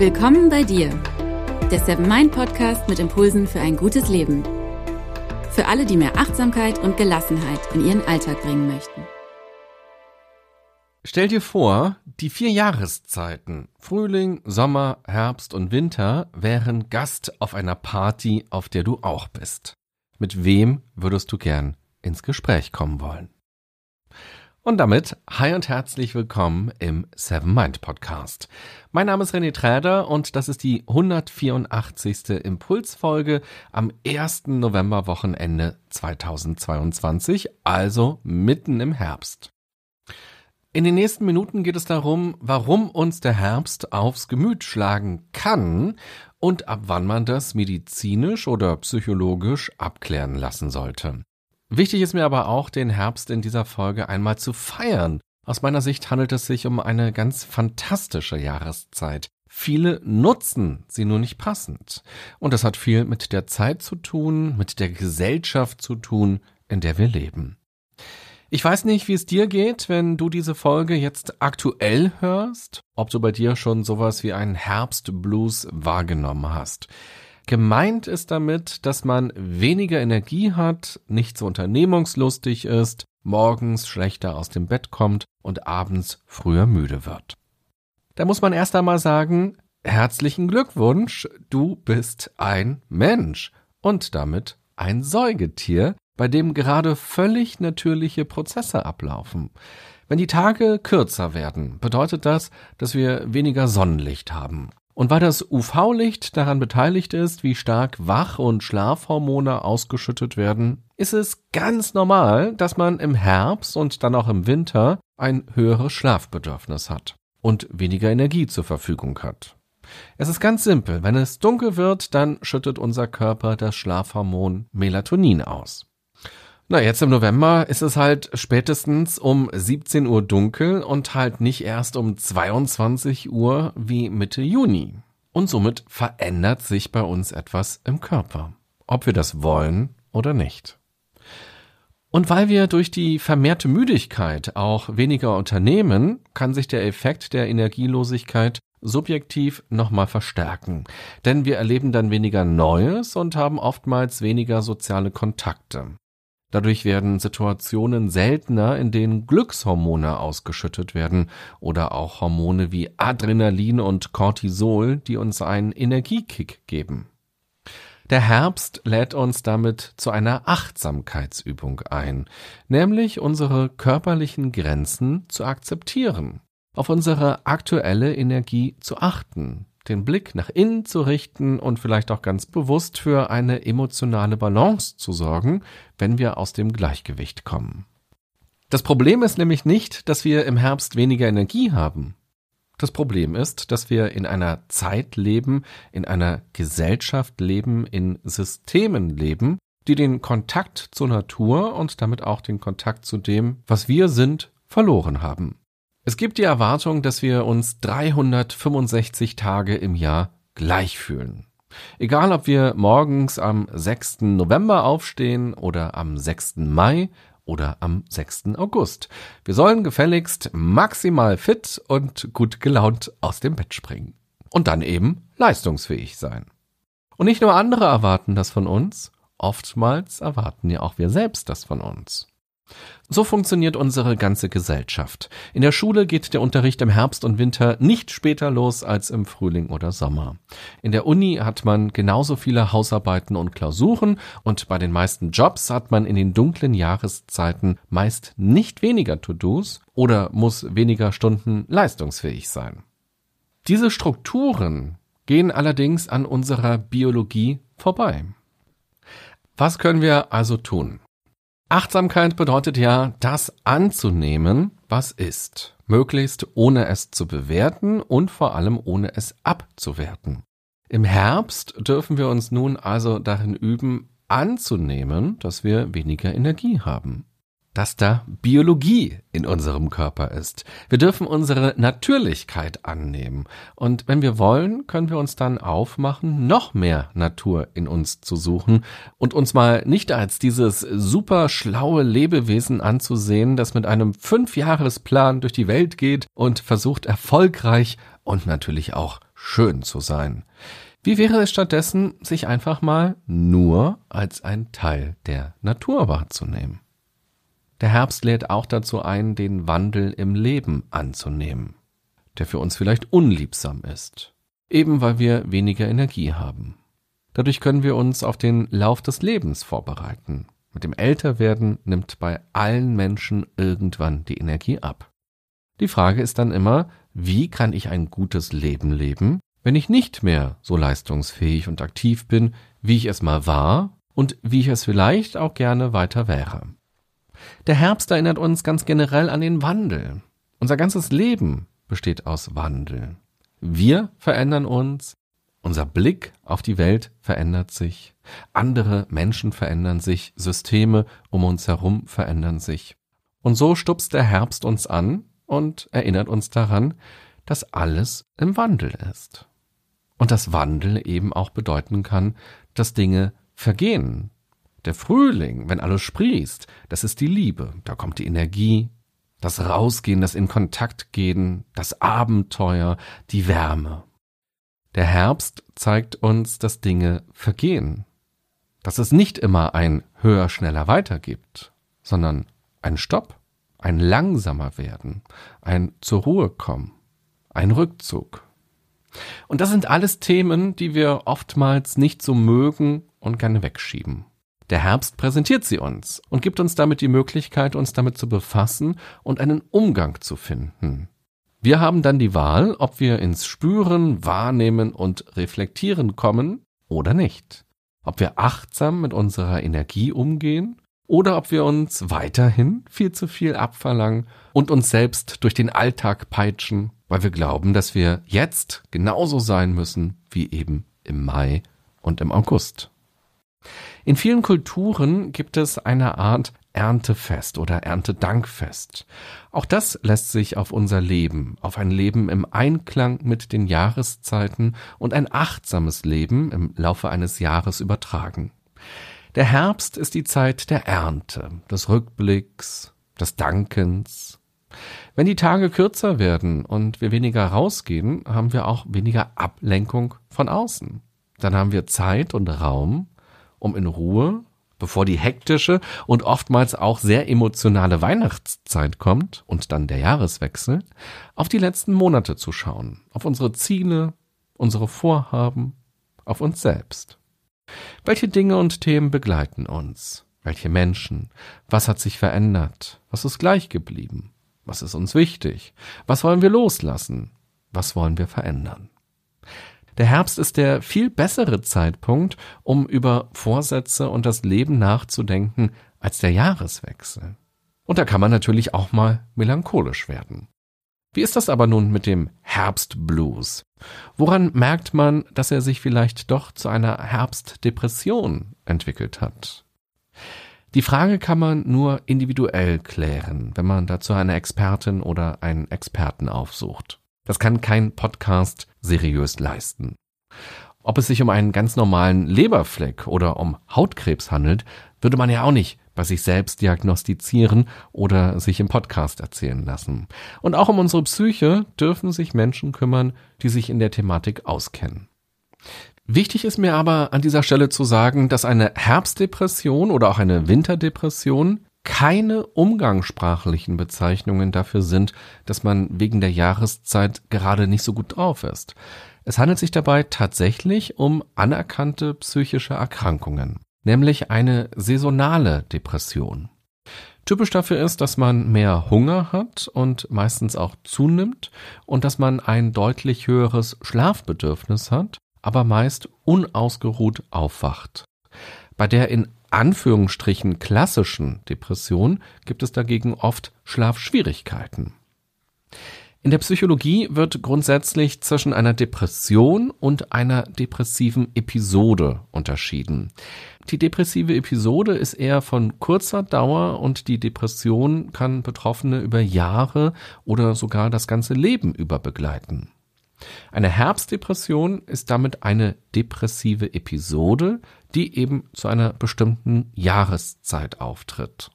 Willkommen bei dir, der Seven Mind Podcast mit Impulsen für ein gutes Leben. Für alle, die mehr Achtsamkeit und Gelassenheit in ihren Alltag bringen möchten. Stell dir vor, die vier Jahreszeiten Frühling, Sommer, Herbst und Winter wären Gast auf einer Party, auf der du auch bist. Mit wem würdest du gern ins Gespräch kommen wollen? Und damit hi und herzlich willkommen im Seven Mind Podcast. Mein Name ist René Träder und das ist die 184. Impulsfolge am 1. November Wochenende 2022, also mitten im Herbst. In den nächsten Minuten geht es darum, warum uns der Herbst aufs Gemüt schlagen kann und ab wann man das medizinisch oder psychologisch abklären lassen sollte. Wichtig ist mir aber auch, den Herbst in dieser Folge einmal zu feiern. Aus meiner Sicht handelt es sich um eine ganz fantastische Jahreszeit. Viele nutzen sie nur nicht passend. Und das hat viel mit der Zeit zu tun, mit der Gesellschaft zu tun, in der wir leben. Ich weiß nicht, wie es dir geht, wenn du diese Folge jetzt aktuell hörst, ob du bei dir schon sowas wie einen Herbstblues wahrgenommen hast. Gemeint ist damit, dass man weniger Energie hat, nicht so unternehmungslustig ist, morgens schlechter aus dem Bett kommt und abends früher müde wird. Da muss man erst einmal sagen, herzlichen Glückwunsch, du bist ein Mensch und damit ein Säugetier, bei dem gerade völlig natürliche Prozesse ablaufen. Wenn die Tage kürzer werden, bedeutet das, dass wir weniger Sonnenlicht haben. Und weil das UV-Licht daran beteiligt ist, wie stark Wach- und Schlafhormone ausgeschüttet werden, ist es ganz normal, dass man im Herbst und dann auch im Winter ein höheres Schlafbedürfnis hat und weniger Energie zur Verfügung hat. Es ist ganz simpel. Wenn es dunkel wird, dann schüttet unser Körper das Schlafhormon Melatonin aus. Na, jetzt im November ist es halt spätestens um 17 Uhr dunkel und halt nicht erst um 22 Uhr wie Mitte Juni. Und somit verändert sich bei uns etwas im Körper. Ob wir das wollen oder nicht. Und weil wir durch die vermehrte Müdigkeit auch weniger unternehmen, kann sich der Effekt der Energielosigkeit subjektiv nochmal verstärken. Denn wir erleben dann weniger Neues und haben oftmals weniger soziale Kontakte. Dadurch werden Situationen seltener, in denen Glückshormone ausgeschüttet werden oder auch Hormone wie Adrenalin und Cortisol, die uns einen Energiekick geben. Der Herbst lädt uns damit zu einer Achtsamkeitsübung ein, nämlich unsere körperlichen Grenzen zu akzeptieren, auf unsere aktuelle Energie zu achten, den Blick nach innen zu richten und vielleicht auch ganz bewusst für eine emotionale Balance zu sorgen, wenn wir aus dem Gleichgewicht kommen. Das Problem ist nämlich nicht, dass wir im Herbst weniger Energie haben. Das Problem ist, dass wir in einer Zeit leben, in einer Gesellschaft leben, in Systemen leben, die den Kontakt zur Natur und damit auch den Kontakt zu dem, was wir sind, verloren haben. Es gibt die Erwartung, dass wir uns 365 Tage im Jahr gleich fühlen. Egal, ob wir morgens am 6. November aufstehen oder am 6. Mai oder am 6. August. Wir sollen gefälligst maximal fit und gut gelaunt aus dem Bett springen. Und dann eben leistungsfähig sein. Und nicht nur andere erwarten das von uns, oftmals erwarten ja auch wir selbst das von uns. So funktioniert unsere ganze Gesellschaft. In der Schule geht der Unterricht im Herbst und Winter nicht später los als im Frühling oder Sommer. In der Uni hat man genauso viele Hausarbeiten und Klausuren und bei den meisten Jobs hat man in den dunklen Jahreszeiten meist nicht weniger To-Dos oder muss weniger Stunden leistungsfähig sein. Diese Strukturen gehen allerdings an unserer Biologie vorbei. Was können wir also tun? Achtsamkeit bedeutet ja, das anzunehmen, was ist, möglichst ohne es zu bewerten und vor allem ohne es abzuwerten. Im Herbst dürfen wir uns nun also darin üben, anzunehmen, dass wir weniger Energie haben dass da Biologie in unserem Körper ist. Wir dürfen unsere Natürlichkeit annehmen. Und wenn wir wollen, können wir uns dann aufmachen, noch mehr Natur in uns zu suchen und uns mal nicht als dieses super schlaue Lebewesen anzusehen, das mit einem Fünfjahresplan durch die Welt geht und versucht erfolgreich und natürlich auch schön zu sein. Wie wäre es stattdessen, sich einfach mal nur als ein Teil der Natur wahrzunehmen? Der Herbst lädt auch dazu ein, den Wandel im Leben anzunehmen, der für uns vielleicht unliebsam ist, eben weil wir weniger Energie haben. Dadurch können wir uns auf den Lauf des Lebens vorbereiten. Mit dem Älterwerden nimmt bei allen Menschen irgendwann die Energie ab. Die Frage ist dann immer, wie kann ich ein gutes Leben leben, wenn ich nicht mehr so leistungsfähig und aktiv bin, wie ich es mal war und wie ich es vielleicht auch gerne weiter wäre. Der Herbst erinnert uns ganz generell an den Wandel. Unser ganzes Leben besteht aus Wandel. Wir verändern uns, unser Blick auf die Welt verändert sich, andere Menschen verändern sich, Systeme um uns herum verändern sich. Und so stupst der Herbst uns an und erinnert uns daran, dass alles im Wandel ist. Und dass Wandel eben auch bedeuten kann, dass Dinge vergehen. Der Frühling, wenn alles sprießt, das ist die Liebe, da kommt die Energie, das Rausgehen, das in Kontakt gehen, das Abenteuer, die Wärme. Der Herbst zeigt uns, dass Dinge vergehen, dass es nicht immer ein höher, schneller weiter gibt, sondern ein Stopp, ein langsamer werden, ein zur Ruhe kommen, ein Rückzug. Und das sind alles Themen, die wir oftmals nicht so mögen und gerne wegschieben. Der Herbst präsentiert sie uns und gibt uns damit die Möglichkeit, uns damit zu befassen und einen Umgang zu finden. Wir haben dann die Wahl, ob wir ins Spüren, Wahrnehmen und Reflektieren kommen oder nicht. Ob wir achtsam mit unserer Energie umgehen oder ob wir uns weiterhin viel zu viel abverlangen und uns selbst durch den Alltag peitschen, weil wir glauben, dass wir jetzt genauso sein müssen wie eben im Mai und im August. In vielen Kulturen gibt es eine Art Erntefest oder Erntedankfest. Auch das lässt sich auf unser Leben, auf ein Leben im Einklang mit den Jahreszeiten und ein achtsames Leben im Laufe eines Jahres übertragen. Der Herbst ist die Zeit der Ernte, des Rückblicks, des Dankens. Wenn die Tage kürzer werden und wir weniger rausgehen, haben wir auch weniger Ablenkung von außen. Dann haben wir Zeit und Raum, um in Ruhe bevor die hektische und oftmals auch sehr emotionale Weihnachtszeit kommt und dann der Jahreswechsel, auf die letzten Monate zu schauen, auf unsere Ziele, unsere Vorhaben, auf uns selbst. Welche Dinge und Themen begleiten uns? Welche Menschen? Was hat sich verändert? Was ist gleich geblieben? Was ist uns wichtig? Was wollen wir loslassen? Was wollen wir verändern? Der Herbst ist der viel bessere Zeitpunkt, um über Vorsätze und das Leben nachzudenken, als der Jahreswechsel. Und da kann man natürlich auch mal melancholisch werden. Wie ist das aber nun mit dem Herbstblues? Woran merkt man, dass er sich vielleicht doch zu einer Herbstdepression entwickelt hat? Die Frage kann man nur individuell klären, wenn man dazu eine Expertin oder einen Experten aufsucht. Das kann kein Podcast seriös leisten. Ob es sich um einen ganz normalen Leberfleck oder um Hautkrebs handelt, würde man ja auch nicht bei sich selbst diagnostizieren oder sich im Podcast erzählen lassen. Und auch um unsere Psyche dürfen sich Menschen kümmern, die sich in der Thematik auskennen. Wichtig ist mir aber an dieser Stelle zu sagen, dass eine Herbstdepression oder auch eine Winterdepression keine umgangssprachlichen Bezeichnungen dafür sind, dass man wegen der Jahreszeit gerade nicht so gut drauf ist. Es handelt sich dabei tatsächlich um anerkannte psychische Erkrankungen, nämlich eine saisonale Depression. Typisch dafür ist, dass man mehr Hunger hat und meistens auch zunimmt und dass man ein deutlich höheres Schlafbedürfnis hat, aber meist unausgeruht aufwacht. Bei der in Anführungsstrichen klassischen Depression gibt es dagegen oft Schlafschwierigkeiten. In der Psychologie wird grundsätzlich zwischen einer Depression und einer depressiven Episode unterschieden. Die depressive Episode ist eher von kurzer Dauer und die Depression kann Betroffene über Jahre oder sogar das ganze Leben über begleiten. Eine Herbstdepression ist damit eine depressive Episode, die eben zu einer bestimmten Jahreszeit auftritt.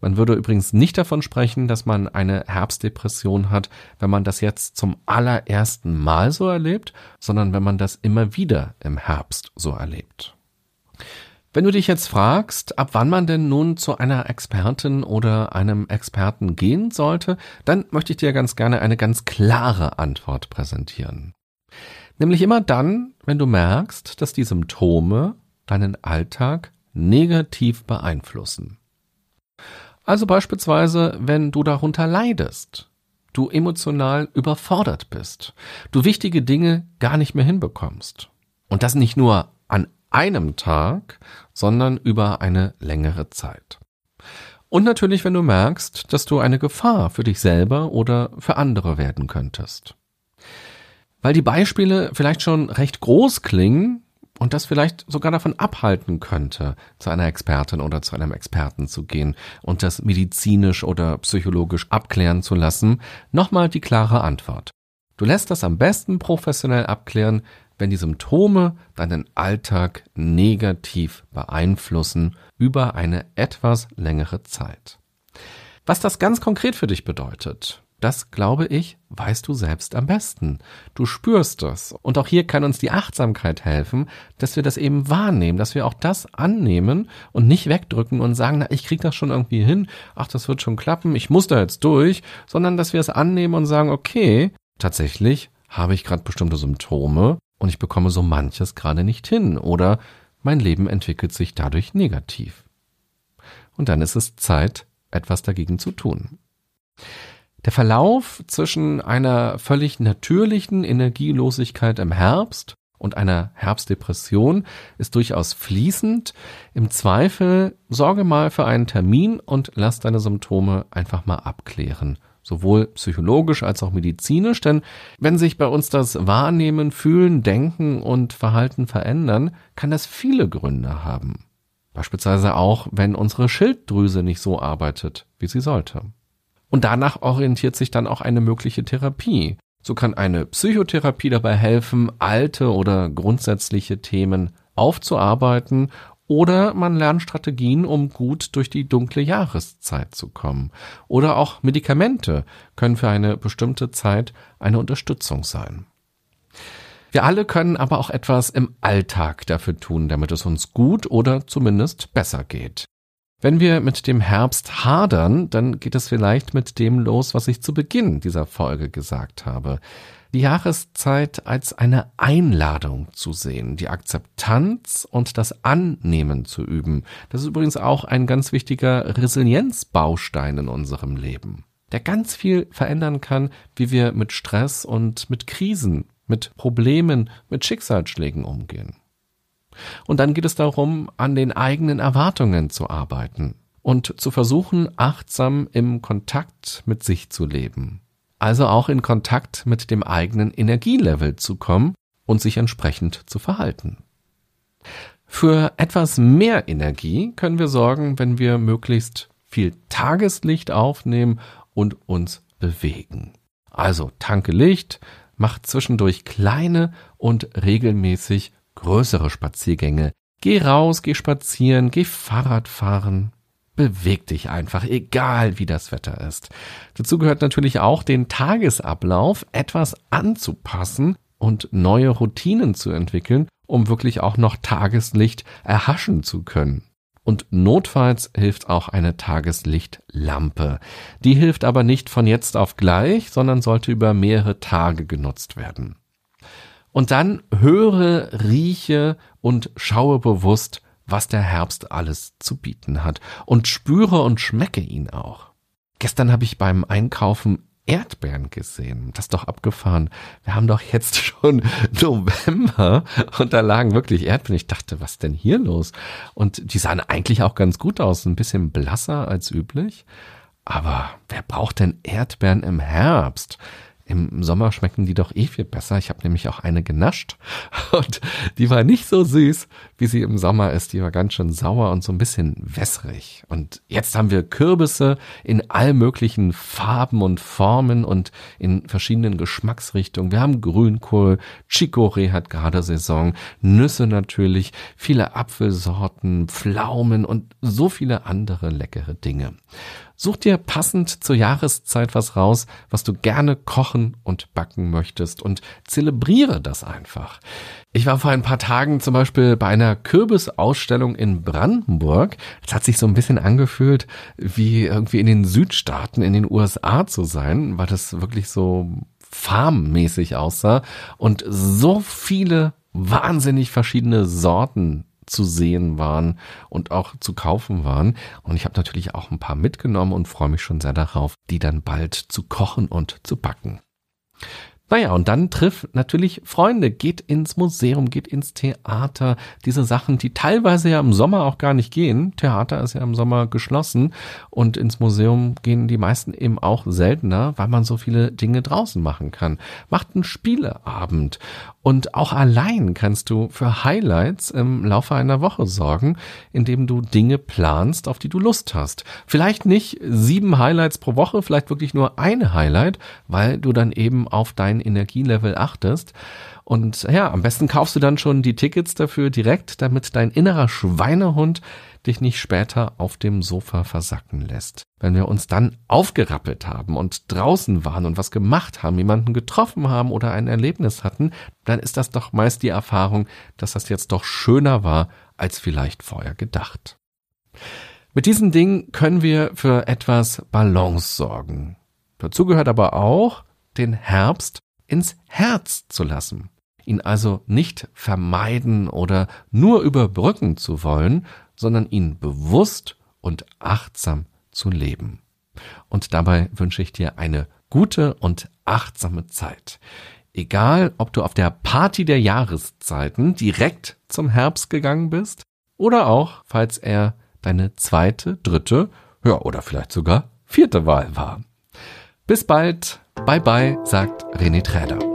Man würde übrigens nicht davon sprechen, dass man eine Herbstdepression hat, wenn man das jetzt zum allerersten Mal so erlebt, sondern wenn man das immer wieder im Herbst so erlebt. Wenn du dich jetzt fragst, ab wann man denn nun zu einer Expertin oder einem Experten gehen sollte, dann möchte ich dir ganz gerne eine ganz klare Antwort präsentieren. Nämlich immer dann, wenn du merkst, dass die Symptome deinen Alltag negativ beeinflussen. Also beispielsweise, wenn du darunter leidest, du emotional überfordert bist, du wichtige Dinge gar nicht mehr hinbekommst. Und das nicht nur einem Tag, sondern über eine längere Zeit. Und natürlich, wenn du merkst, dass du eine Gefahr für dich selber oder für andere werden könntest. Weil die Beispiele vielleicht schon recht groß klingen, und das vielleicht sogar davon abhalten könnte, zu einer Expertin oder zu einem Experten zu gehen und das medizinisch oder psychologisch abklären zu lassen, nochmal die klare Antwort. Du lässt das am besten professionell abklären, wenn die Symptome deinen Alltag negativ beeinflussen über eine etwas längere Zeit. Was das ganz konkret für dich bedeutet, das, glaube ich, weißt du selbst am besten. Du spürst das. Und auch hier kann uns die Achtsamkeit helfen, dass wir das eben wahrnehmen, dass wir auch das annehmen und nicht wegdrücken und sagen, na, ich krieg das schon irgendwie hin, ach, das wird schon klappen, ich muss da jetzt durch, sondern dass wir es annehmen und sagen, okay, tatsächlich habe ich gerade bestimmte Symptome und ich bekomme so manches gerade nicht hin oder mein Leben entwickelt sich dadurch negativ. Und dann ist es Zeit, etwas dagegen zu tun. Der Verlauf zwischen einer völlig natürlichen Energielosigkeit im Herbst und einer Herbstdepression ist durchaus fließend. Im Zweifel sorge mal für einen Termin und lass deine Symptome einfach mal abklären. Sowohl psychologisch als auch medizinisch, denn wenn sich bei uns das Wahrnehmen, Fühlen, Denken und Verhalten verändern, kann das viele Gründe haben. Beispielsweise auch, wenn unsere Schilddrüse nicht so arbeitet, wie sie sollte. Und danach orientiert sich dann auch eine mögliche Therapie. So kann eine Psychotherapie dabei helfen, alte oder grundsätzliche Themen aufzuarbeiten oder man lernt Strategien, um gut durch die dunkle Jahreszeit zu kommen. Oder auch Medikamente können für eine bestimmte Zeit eine Unterstützung sein. Wir alle können aber auch etwas im Alltag dafür tun, damit es uns gut oder zumindest besser geht. Wenn wir mit dem Herbst hadern, dann geht es vielleicht mit dem los, was ich zu Beginn dieser Folge gesagt habe. Die Jahreszeit als eine Einladung zu sehen, die Akzeptanz und das Annehmen zu üben. Das ist übrigens auch ein ganz wichtiger Resilienzbaustein in unserem Leben, der ganz viel verändern kann, wie wir mit Stress und mit Krisen, mit Problemen, mit Schicksalsschlägen umgehen. Und dann geht es darum, an den eigenen Erwartungen zu arbeiten und zu versuchen, achtsam im Kontakt mit sich zu leben. Also auch in Kontakt mit dem eigenen Energielevel zu kommen und sich entsprechend zu verhalten. Für etwas mehr Energie können wir sorgen, wenn wir möglichst viel Tageslicht aufnehmen und uns bewegen. Also tanke Licht, mach zwischendurch kleine und regelmäßig größere Spaziergänge. Geh raus, geh spazieren, geh Fahrrad fahren. Beweg dich einfach, egal wie das Wetter ist. Dazu gehört natürlich auch, den Tagesablauf etwas anzupassen und neue Routinen zu entwickeln, um wirklich auch noch Tageslicht erhaschen zu können. Und notfalls hilft auch eine Tageslichtlampe. Die hilft aber nicht von jetzt auf gleich, sondern sollte über mehrere Tage genutzt werden. Und dann höre, rieche und schaue bewusst, was der Herbst alles zu bieten hat und spüre und schmecke ihn auch. Gestern habe ich beim Einkaufen Erdbeeren gesehen. Das ist doch abgefahren. Wir haben doch jetzt schon November und da lagen wirklich Erdbeeren. Ich dachte, was denn hier los? Und die sahen eigentlich auch ganz gut aus, ein bisschen blasser als üblich. Aber wer braucht denn Erdbeeren im Herbst? Im Sommer schmecken die doch eh viel besser. Ich habe nämlich auch eine genascht und die war nicht so süß, wie sie im Sommer ist. Die war ganz schön sauer und so ein bisschen wässrig. Und jetzt haben wir Kürbisse in all möglichen Farben und Formen und in verschiedenen Geschmacksrichtungen. Wir haben Grünkohl, Chicorée hat gerade Saison, Nüsse natürlich, viele Apfelsorten, Pflaumen und so viele andere leckere Dinge. Such dir passend zur Jahreszeit was raus, was du gerne kochen und backen möchtest und zelebriere das einfach. Ich war vor ein paar Tagen zum Beispiel bei einer Kürbisausstellung in Brandenburg. Es hat sich so ein bisschen angefühlt, wie irgendwie in den Südstaaten in den USA zu sein, weil das wirklich so farmmäßig aussah und so viele wahnsinnig verschiedene Sorten zu sehen waren und auch zu kaufen waren. Und ich habe natürlich auch ein paar mitgenommen und freue mich schon sehr darauf, die dann bald zu kochen und zu backen. Naja, und dann triff natürlich Freunde, geht ins Museum, geht ins Theater, diese Sachen, die teilweise ja im Sommer auch gar nicht gehen. Theater ist ja im Sommer geschlossen und ins Museum gehen die meisten eben auch seltener, weil man so viele Dinge draußen machen kann. Macht einen Spieleabend und auch allein kannst du für Highlights im Laufe einer Woche sorgen, indem du Dinge planst, auf die du Lust hast. Vielleicht nicht sieben Highlights pro Woche, vielleicht wirklich nur eine Highlight, weil du dann eben auf dein Energielevel achtest. Und ja, am besten kaufst du dann schon die Tickets dafür direkt, damit dein innerer Schweinehund dich nicht später auf dem Sofa versacken lässt. Wenn wir uns dann aufgerappelt haben und draußen waren und was gemacht haben, jemanden getroffen haben oder ein Erlebnis hatten, dann ist das doch meist die Erfahrung, dass das jetzt doch schöner war, als vielleicht vorher gedacht. Mit diesen Dingen können wir für etwas Balance sorgen. Dazu gehört aber auch, den Herbst ins Herz zu lassen ihn also nicht vermeiden oder nur überbrücken zu wollen, sondern ihn bewusst und achtsam zu leben. Und dabei wünsche ich dir eine gute und achtsame Zeit. Egal, ob du auf der Party der Jahreszeiten direkt zum Herbst gegangen bist oder auch, falls er deine zweite, dritte, ja, oder vielleicht sogar vierte Wahl war. Bis bald. Bye bye, sagt René Träder.